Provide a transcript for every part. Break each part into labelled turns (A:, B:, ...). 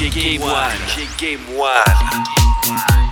A: DJ Game One. Game One.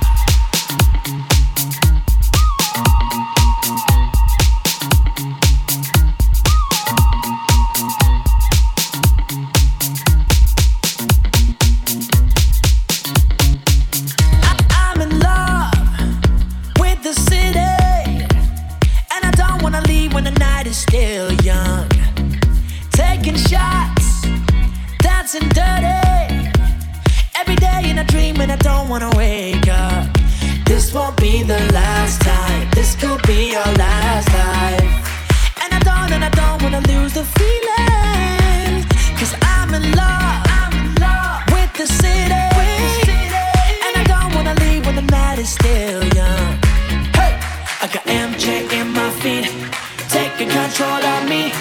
B: all on me.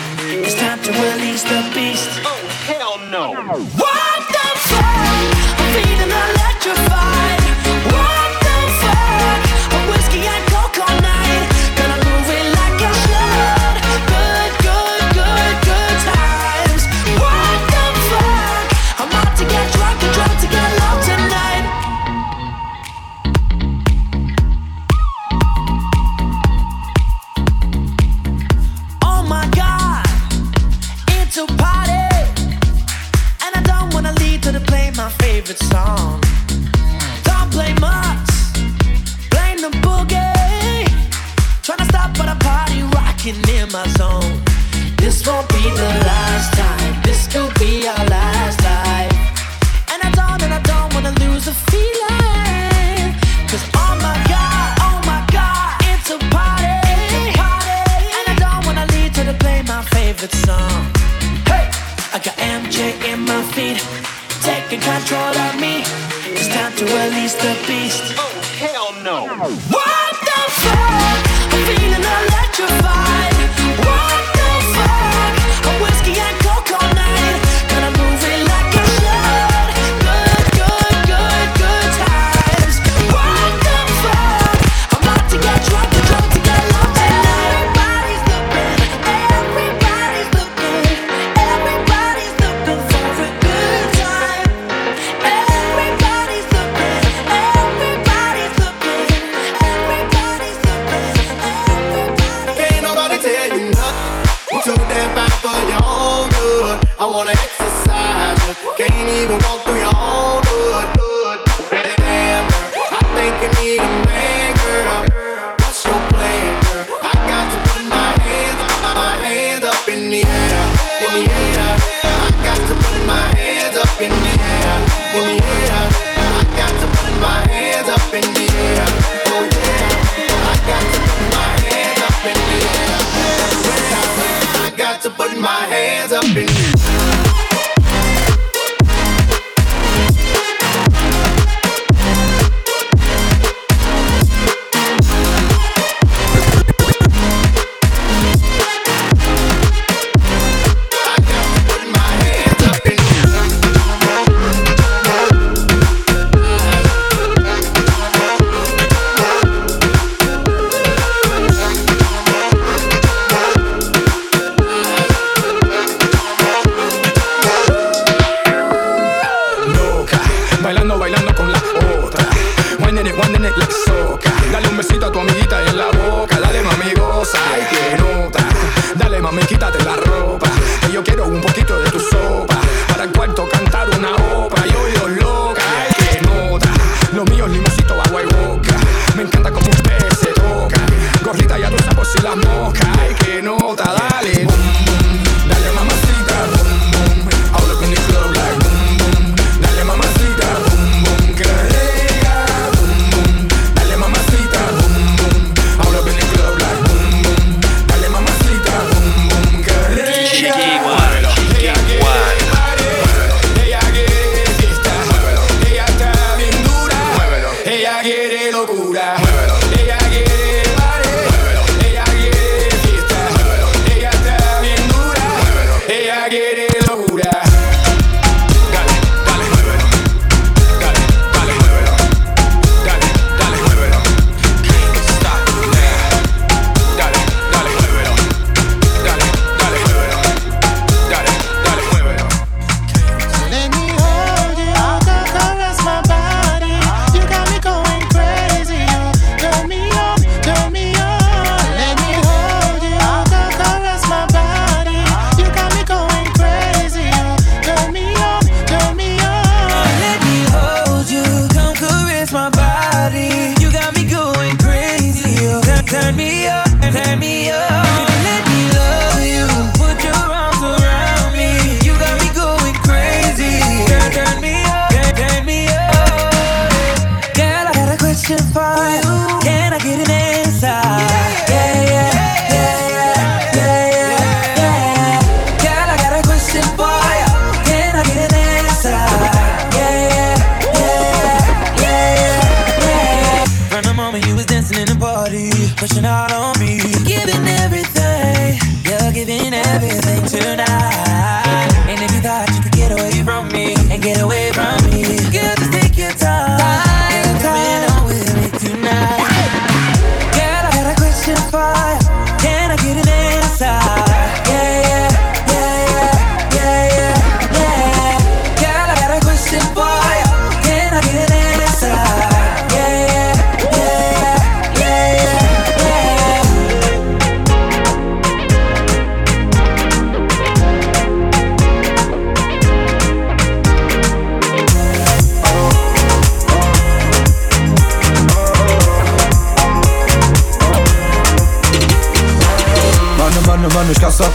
B: It's time to release the beast.
A: Oh, hell no.
B: What the fuck? I'm feeling electrified. чисто песнь
C: Can't
D: even walk Ella quiere locura. Muévelo.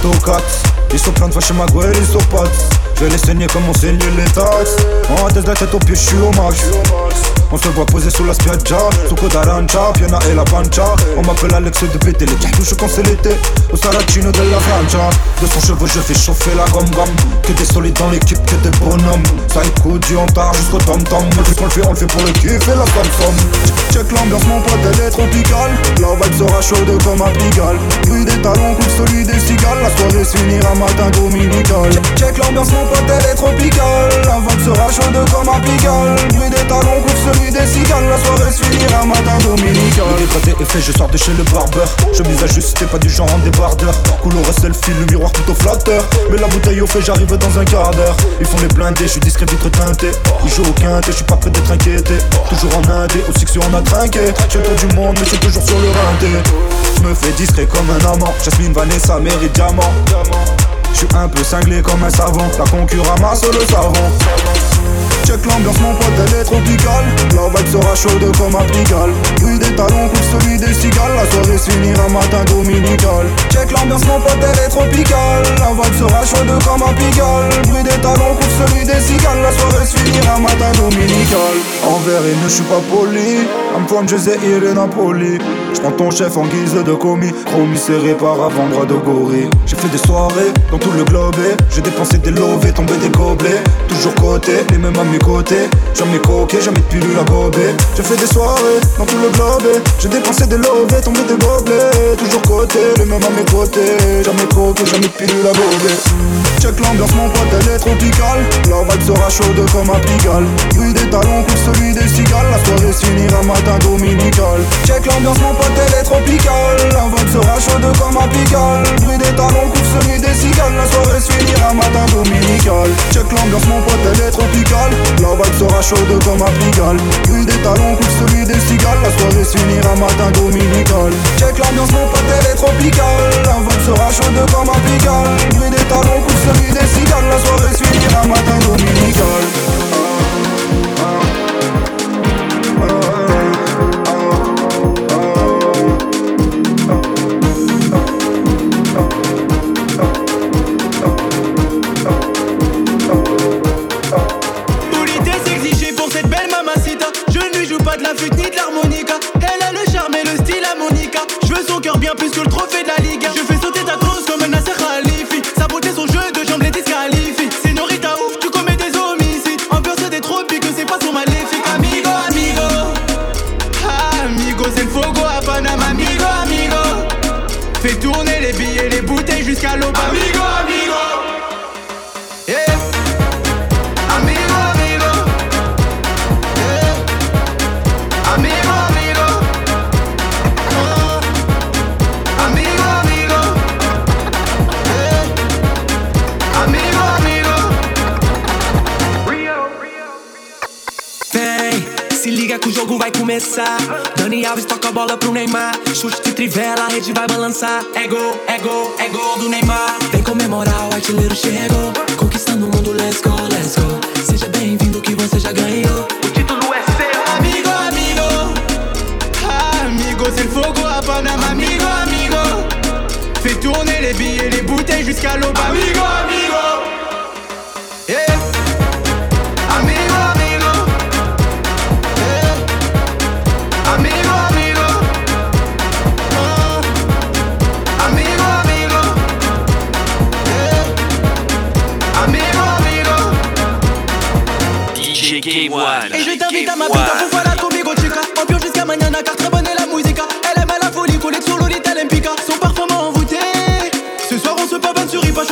C: Mano, escasse a tocates Ils sont pleins de vaches ma Je vais les saigner comme on saigne les taxes En tête la tête aux pieds, je suis au max. On se voit poser sous la spiaggia Sous d'Arancha, Piana et la pancha. On m'appelle Alex de BT, les touches quand c'est l'été. Au Saracino de la Francia. De son cheveu, je fais chauffer la gomme gomme Que des solides dans l'équipe, que des bonhommes. Écoute du tard jusqu'au tom-tom Mais vu qu'on le fait, on le fait pour le kiff et la somme Check l'ambiance, mon pote, elle est tropicale. La vibe sera chaude comme un pigalle Bruit des talons, coupe solide et cigale La soirée se finira matin dominical Check l'ambiance, mon elle est La vibe sera chaude comme un pigalle. Bruit des talons, coupe solide et cigale La soirée se finira matin dominical. Le dégradé est fait, je sors de chez le barbeur. Je mise ajustée, pas du genre en débardeur. Couleur selfie, le miroir plutôt flatteur. Mais la bouteille au fait, j'arrive dans un quart d'heure. Ils font les blindés, je suis discret, vitre teinté. Ils jouent au quintet, je suis pas prêt d'être inquiété. Toujours en indé, au section on a trinqué. J'ai tour du monde, mais c'est toujours sur le rinté. Je me fais discret comme un amant. Jasmine, Vanessa, mérite diamant Je suis un peu cinglé comme un savant. La concurrence le savon Check l'ambiance, mon pote, elle est tropicale. La vibe sera chaude comme un. Bruit des talons, coupe celui des cigales. La soirée se finira matin dominical. Check l'ambiance, mon pote, elle est tropicale. La vibe sera chaude comme un pigalle. Bruit des talons, coupe celui des cigales. La soirée se finira matin dominical. Envers et ne je suis pas poli. I'm from Jazeera et Napoli. J'prends ton chef en guise de commis. Chromie serré par avant bras de gorille. J'ai fait des soirées dans tout le globe. J'ai dépensé des lovés, tombé des gobelets. Toujours côté, les mêmes mes côtés. Jamais coqué, jamais de pilule à gober. J'ai fait des soirées dans tout le globe. J'ai dépensé des lovés, tombé des gobelets. Toujours côté, les mêmes à mes côtés. Jamais coqué, jamais de pilule à gober. Check l'ambiance, mon pote, elle est tropicale. La vibe sera chaude comme un pigalle. Bruit des talons, coupe celui des cigales. La soirée se finira matin dominical. Check l'ambiance, mon pote, elle est tropicale. La vibe sera chaude comme un pigalle. Bruit des talons, coupe celui des cigales. La soirée se finira matin dominical. Check l'ambiance, mon pote, elle est tropicale. La vibe sera chaude comme un pigalle. Bruit des talons, coupe celui des cigales. La soirée se finira matin dominical. Check l'ambiance, mon pote, elle est tropicale. La vibe sera chaude comme un pigalle. Bruit des talons, coupe
E: olvides citar las suaves filigrama
D: dominicana se liga que o jogo vai começar. Dani Alves toca a bola pro Neymar. Chute de trivela, a rede vai balançar. É gol, é gol, é gol do Neymar. Vem comemorar, o artilheiro chegou. Conquistando o mundo, let's go, let's go. Seja bem-vindo que você já ganhou.
E: O título é seu. Amigo, amigo. Amigo, c'est fogo à Panama. Amigo, amigo. Fais tourner les billets, les bouteilles jusqu'à l'aube. Amigo, amigo.
A: Game One.
E: Et je t'invite à ma
A: One.
E: pour faire la conmigo chica Ambiance jusqu'à mañana car très bonne est la musica Elle aime à la folie, collée sur Lolita Lempica Son parfum m'a envoûté. Ce soir on se pavane sur Ripa,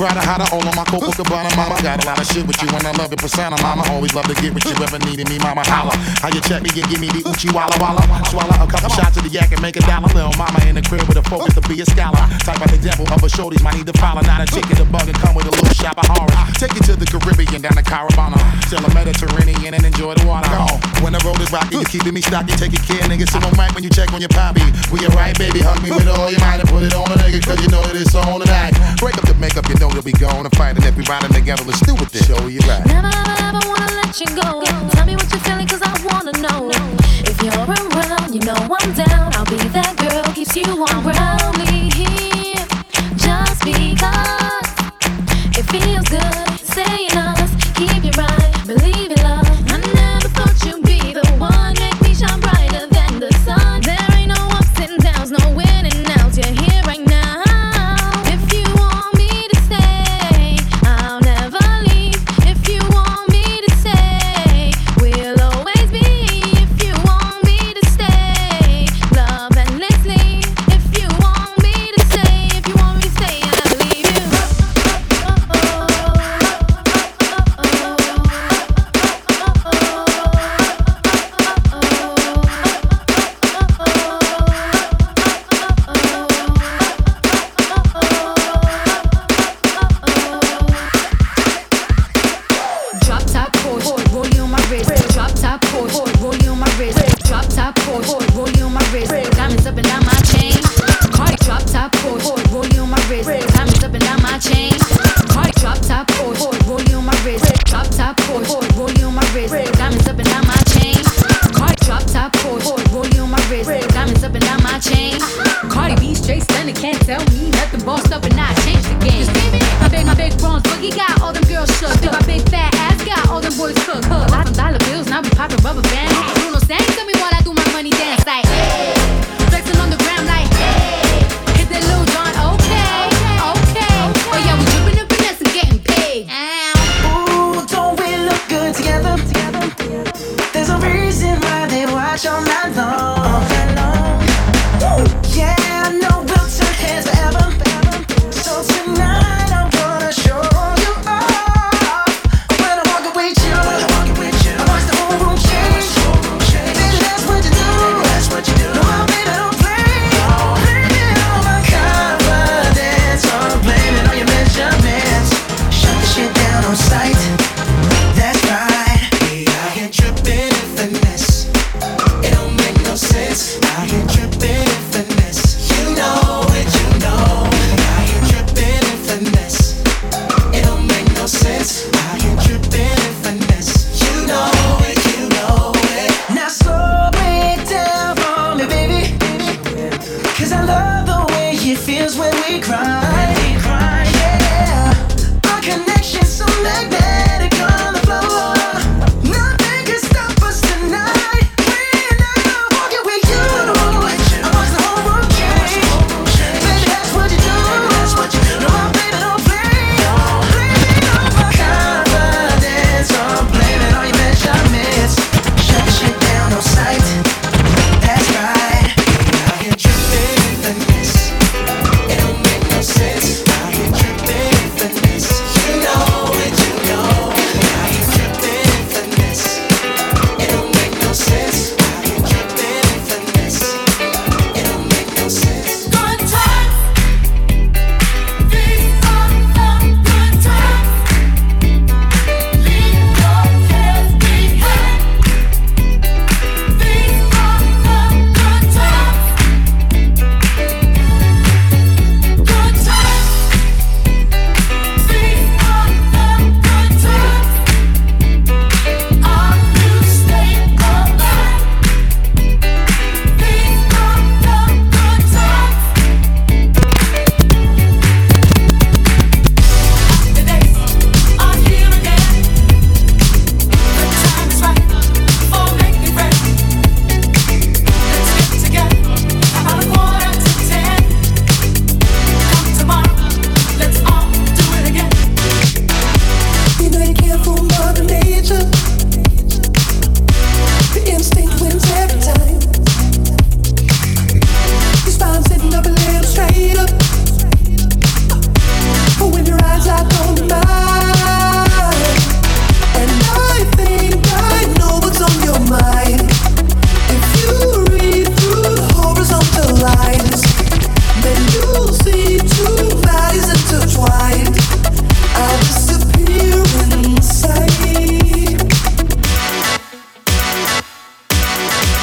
F: try to hide all on my Copacabana, mama. Got a lot of shit with you and I love your persona, mama. Always love to get with you, ever needed me, mama. Holla. How you check me and give me the Uchi Walla Walla. Swallow a couple shots of the yak and make a dollar. Little mama in the crib with a focus to be a scholar. Type of the devil of a shorties, might need to follow. Not a chicken, the bug and come with a little shop of horror. Take you to the Caribbean, down to Caravana. Still a Mediterranean and enjoy the water. Go. When the road is rocky, you keeping me stocky. Take your care, nigga. Sit on mic when you check on your poppy. We alright, baby. Hug me with all your might and put it on a nigga, cause you know that it's on tonight. Break up the makeup, you know that we going to fight. And if we riding together, let's do it then. Show you right.
G: Never, never, ever wanna let you go. Tell me what you're feeling, cause I wanna know. If you're around, you know I'm down. I'll be that girl, keeps you on ground. Me here, just because it feels good.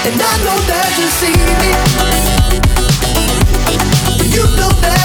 G: And I know that you see me. You know that.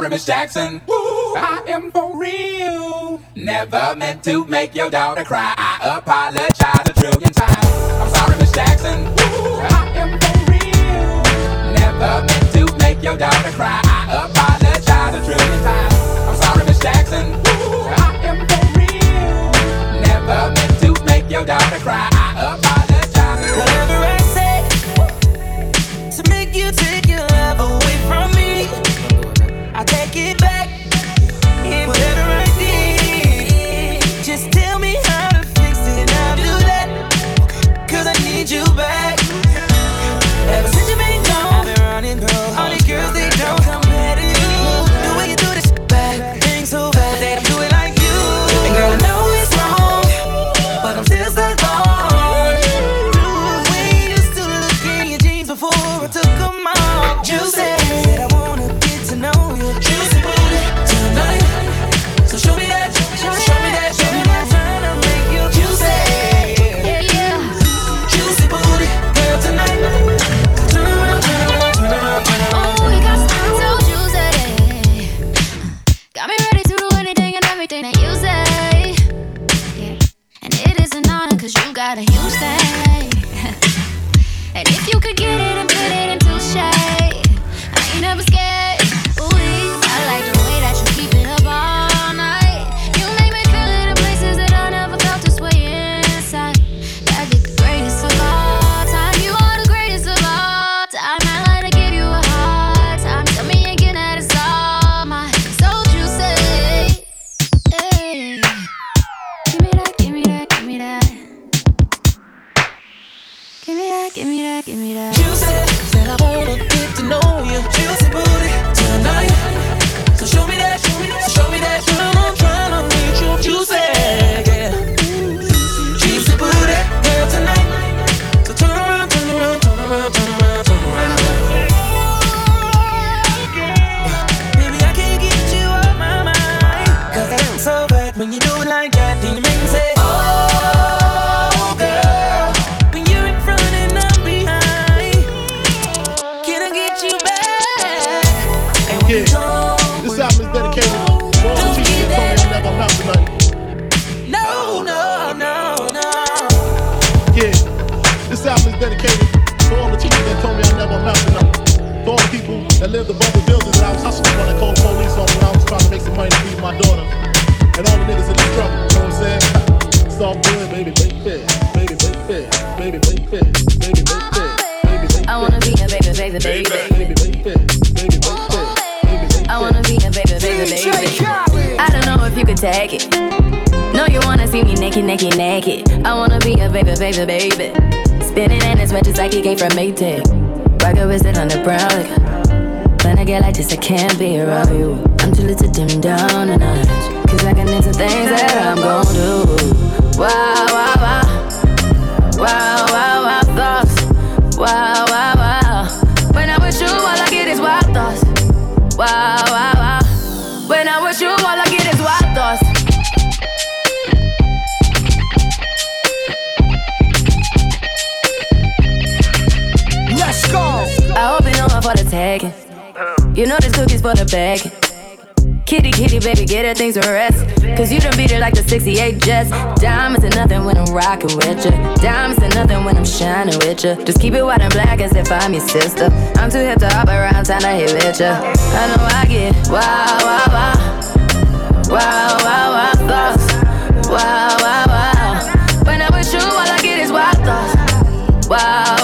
H: Need you back. Ever since you been gone, I've been running.
F: Baby, baby, baby. baby, baby, baby,
I: I wanna be a baby, baby, baby. I don't know if you could take it. No, you wanna see me naked, naked, naked. I wanna be a baby, baby, baby. Spinning in his just like he came from Maytag. Rocket with it on the brown liquor. When I get like this, I can't be around you. I'm too little to dim down a notch. Cause I can into things that I'm gon' do. Wow. Wow, wow, wow, You know this cookie's for the bag. Kitty, kitty, baby, get her things to rest. Cause you done beat it like the 68 Jets. Diamonds are nothing when I'm rocking with ya. Diamonds are nothing when I'm shining with ya. Just keep it white and black as if I'm your sister. I'm too hip to hop around, time to hit with ya. I know I get wow, wow, wow. Wow, wow, wow, thoughts. Wow, wow, wow. When I'm with you, all I get is wild thoughts. Wow.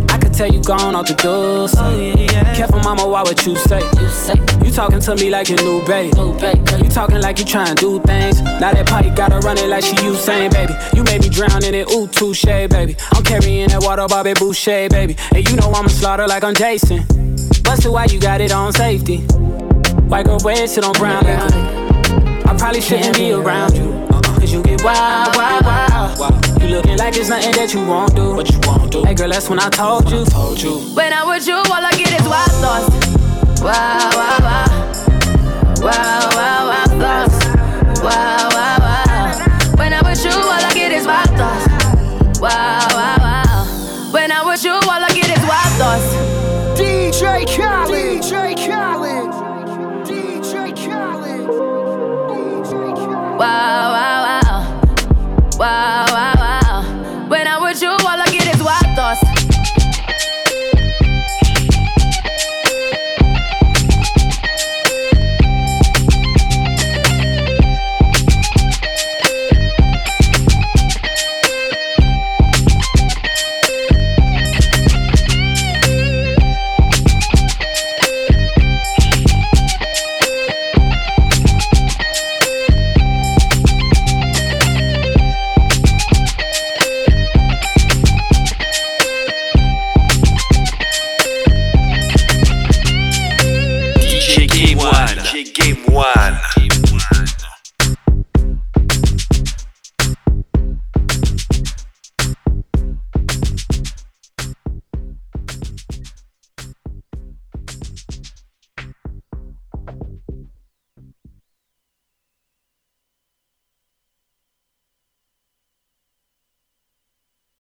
J: Tell you gone off the door. Careful, mama, why what you say? You talking to me like your new babe. You talking like you trying to do things. Now that pipe gotta run it like she Usain, baby. You made me drown in it, ooh, touche, baby. I'm carrying that water, Bobby Boucher, baby. And you know I'ma slaughter like I'm Jason. Busted, why you got it on safety? White girl, red shit on brown liquor. I probably shouldn't be around you. Cause you get wild, wild, wild. wild. You looking like it's nothing that you won't do. What you won't do. Hey girl, that's when I told you. When I told you.
I: When I'm with you, all I get is wild thoughts. Wild, wild, wild. Wild, wild, wild thoughts. Wild, wild, wild. When I'm with you, all I get is wild thoughts. Wild, wild, wild. When I'm with you, all I get is wild thoughts.
K: DJ Khaled. DJ Khaled. DJ Khaled. DJ Khaled.
I: Wow, wow wow